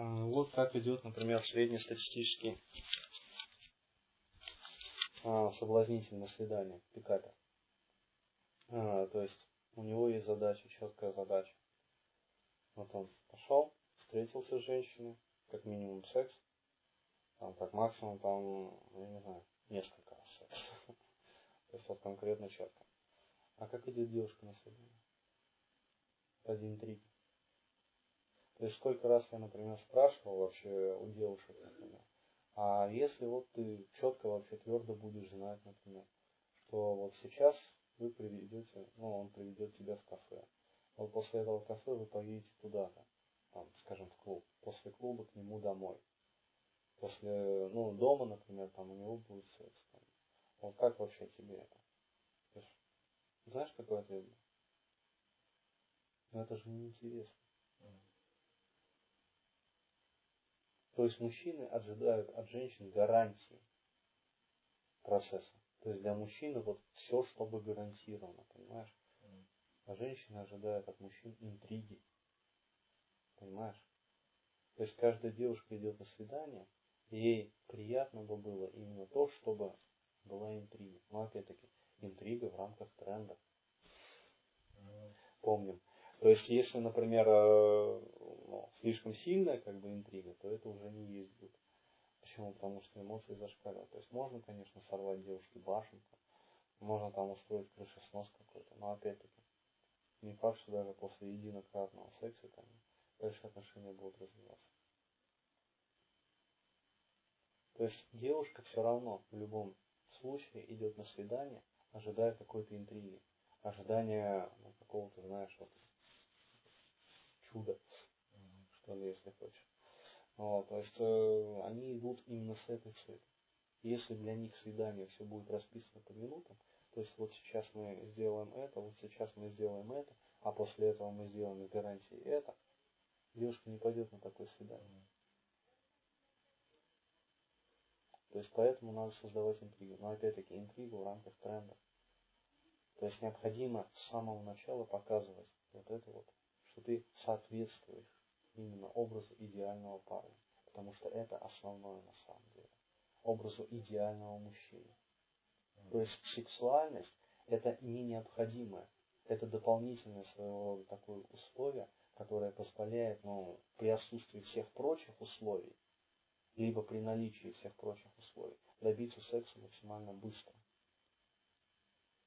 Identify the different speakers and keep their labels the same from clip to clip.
Speaker 1: А, вот как идет, например, среднестатистический а, соблазнительное свидание, пикапер. А, то есть у него есть задача, четкая задача. Вот он пошел, встретился с женщиной, как минимум секс, там, как максимум, там, я не знаю, несколько раз секс. То есть вот конкретно четко. А как идет девушка на свидание? Ради интриги. То есть сколько раз я, например, спрашивал вообще у девушек, например, а если вот ты четко вообще твердо будешь знать, например, что вот сейчас вы приведете, ну, он приведет тебя в кафе. Вот после этого кафе вы поедете туда-то, там, скажем, в клуб. После клуба к нему домой. После, ну, дома, например, там у него будет секс. Там. Вот как вообще тебе это? Знаешь, какой ответ? Но это же неинтересно. То есть мужчины ожидают от женщин гарантии процесса. То есть для мужчины вот все, чтобы гарантировано, понимаешь? А женщина ожидает от мужчин интриги. Понимаешь? То есть каждая девушка идет на свидание, и ей приятно бы было именно то, чтобы была интрига. Но опять-таки, интрига в рамках тренда. Помним. То есть, если, например, ну, слишком сильная как бы интрига, то это уже не есть буд. Почему? Потому что эмоции зашкаливают. То есть можно, конечно, сорвать девушке башенку, можно там устроить крышеснос какой-то, но опять-таки не факт, что даже после единократного секса там, дальше отношения будут развиваться. То есть девушка все равно в любом случае идет на свидание, ожидая какой-то интриги, ожидания ну, какого-то, знаешь, вот чуда ли, если хочешь. Вот, то есть э, они идут именно с этой целью. Если для них свидание все будет расписано по минутам, то есть вот сейчас мы сделаем это, вот сейчас мы сделаем это, а после этого мы сделаем с гарантией это, девушка не пойдет на такое свидание. То есть поэтому надо создавать интригу. Но опять-таки интригу в рамках тренда. То есть необходимо с самого начала показывать вот это вот, что ты соответствуешь именно образу идеального парня. Потому что это основное на самом деле. Образу идеального мужчины. То есть сексуальность это не необходимое. Это дополнительное своего рода такое условие, которое позволяет, ну, при отсутствии всех прочих условий, либо при наличии всех прочих условий, добиться секса максимально быстро.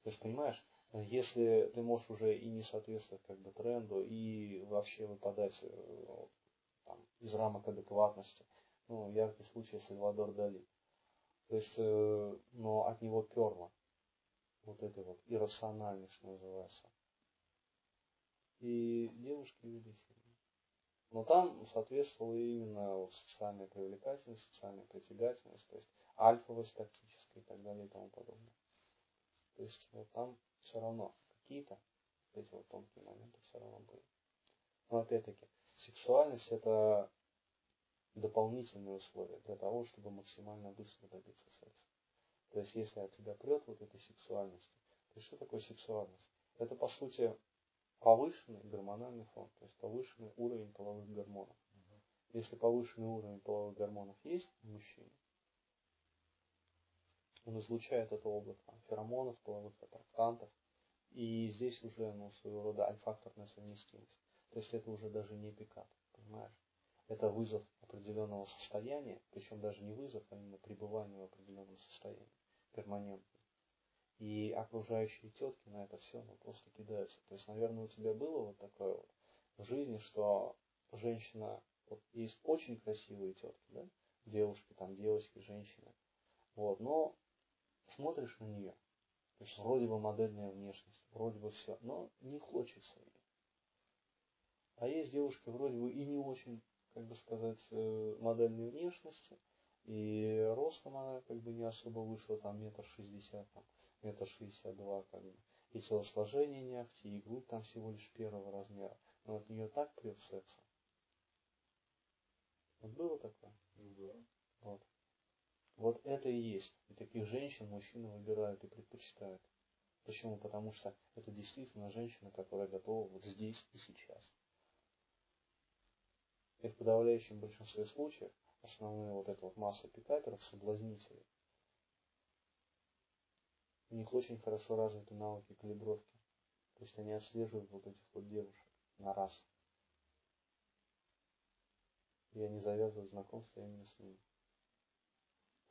Speaker 1: То есть, понимаешь, если ты можешь уже и не соответствовать как бы тренду, и вообще выпадать э, там, из рамок адекватности. Ну, яркий случай Сальвадор Дали. То есть, э, но от него перло. Вот это вот иррациональность, называется. И девушки вели себя. Но там соответствовала именно социальная привлекательность, социальная притягательность, то есть альфовость тактическая и так далее и тому подобное. То есть вот там все равно какие-то эти вот тонкие моменты все равно были. Но опять-таки, сексуальность это дополнительные условия для того, чтобы максимально быстро добиться секса. То есть, если от тебя прет вот этой сексуальностью, то что такое сексуальность? Это, по сути, повышенный гормональный фон, то есть повышенный уровень половых гормонов. Если повышенный уровень половых гормонов есть в мужчине, он излучает это облако феромонов, половых аттрактантов, и здесь уже ну, своего рода альфакторная совместимость. То есть это уже даже не пикап, понимаешь? Это вызов определенного состояния, причем даже не вызов, а именно пребывание в определенном состоянии, перманентно. И окружающие тетки на это все ну, просто кидаются. То есть, наверное, у тебя было вот такое вот в жизни, что женщина, вот есть очень красивые тетки, да, девушки, там, девочки, женщины, вот, но смотришь на нее, то есть вроде бы модельная внешность, вроде бы все, но не хочется ее. А есть девушки вроде бы и не очень, как бы сказать, э, модельной внешности, и ростом она как бы не особо вышла, там метр шестьдесят, там, метр шестьдесят два, как бы. И телосложение не ахти, и грудь там всего лишь первого размера. Но от нее так прет сексом. Вот было такое?
Speaker 2: Было.
Speaker 1: Вот. Вот это и есть. И таких женщин мужчины выбирают и предпочитают. Почему? Потому что это действительно женщина, которая готова вот здесь и сейчас. И в подавляющем большинстве случаев основные вот эта вот масса пикаперов соблазнители. У них очень хорошо развиты навыки калибровки. То есть они отслеживают вот этих вот девушек на раз. И они завязывают знакомство именно с ними.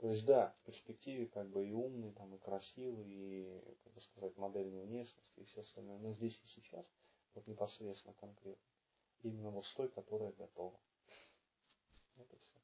Speaker 1: То есть, да, в перспективе как бы и умный, там, и красивый, и, как бы сказать, модельной внешность и все остальное. Но здесь и сейчас, вот непосредственно конкретно, именно вот с той, которая готова. Это все.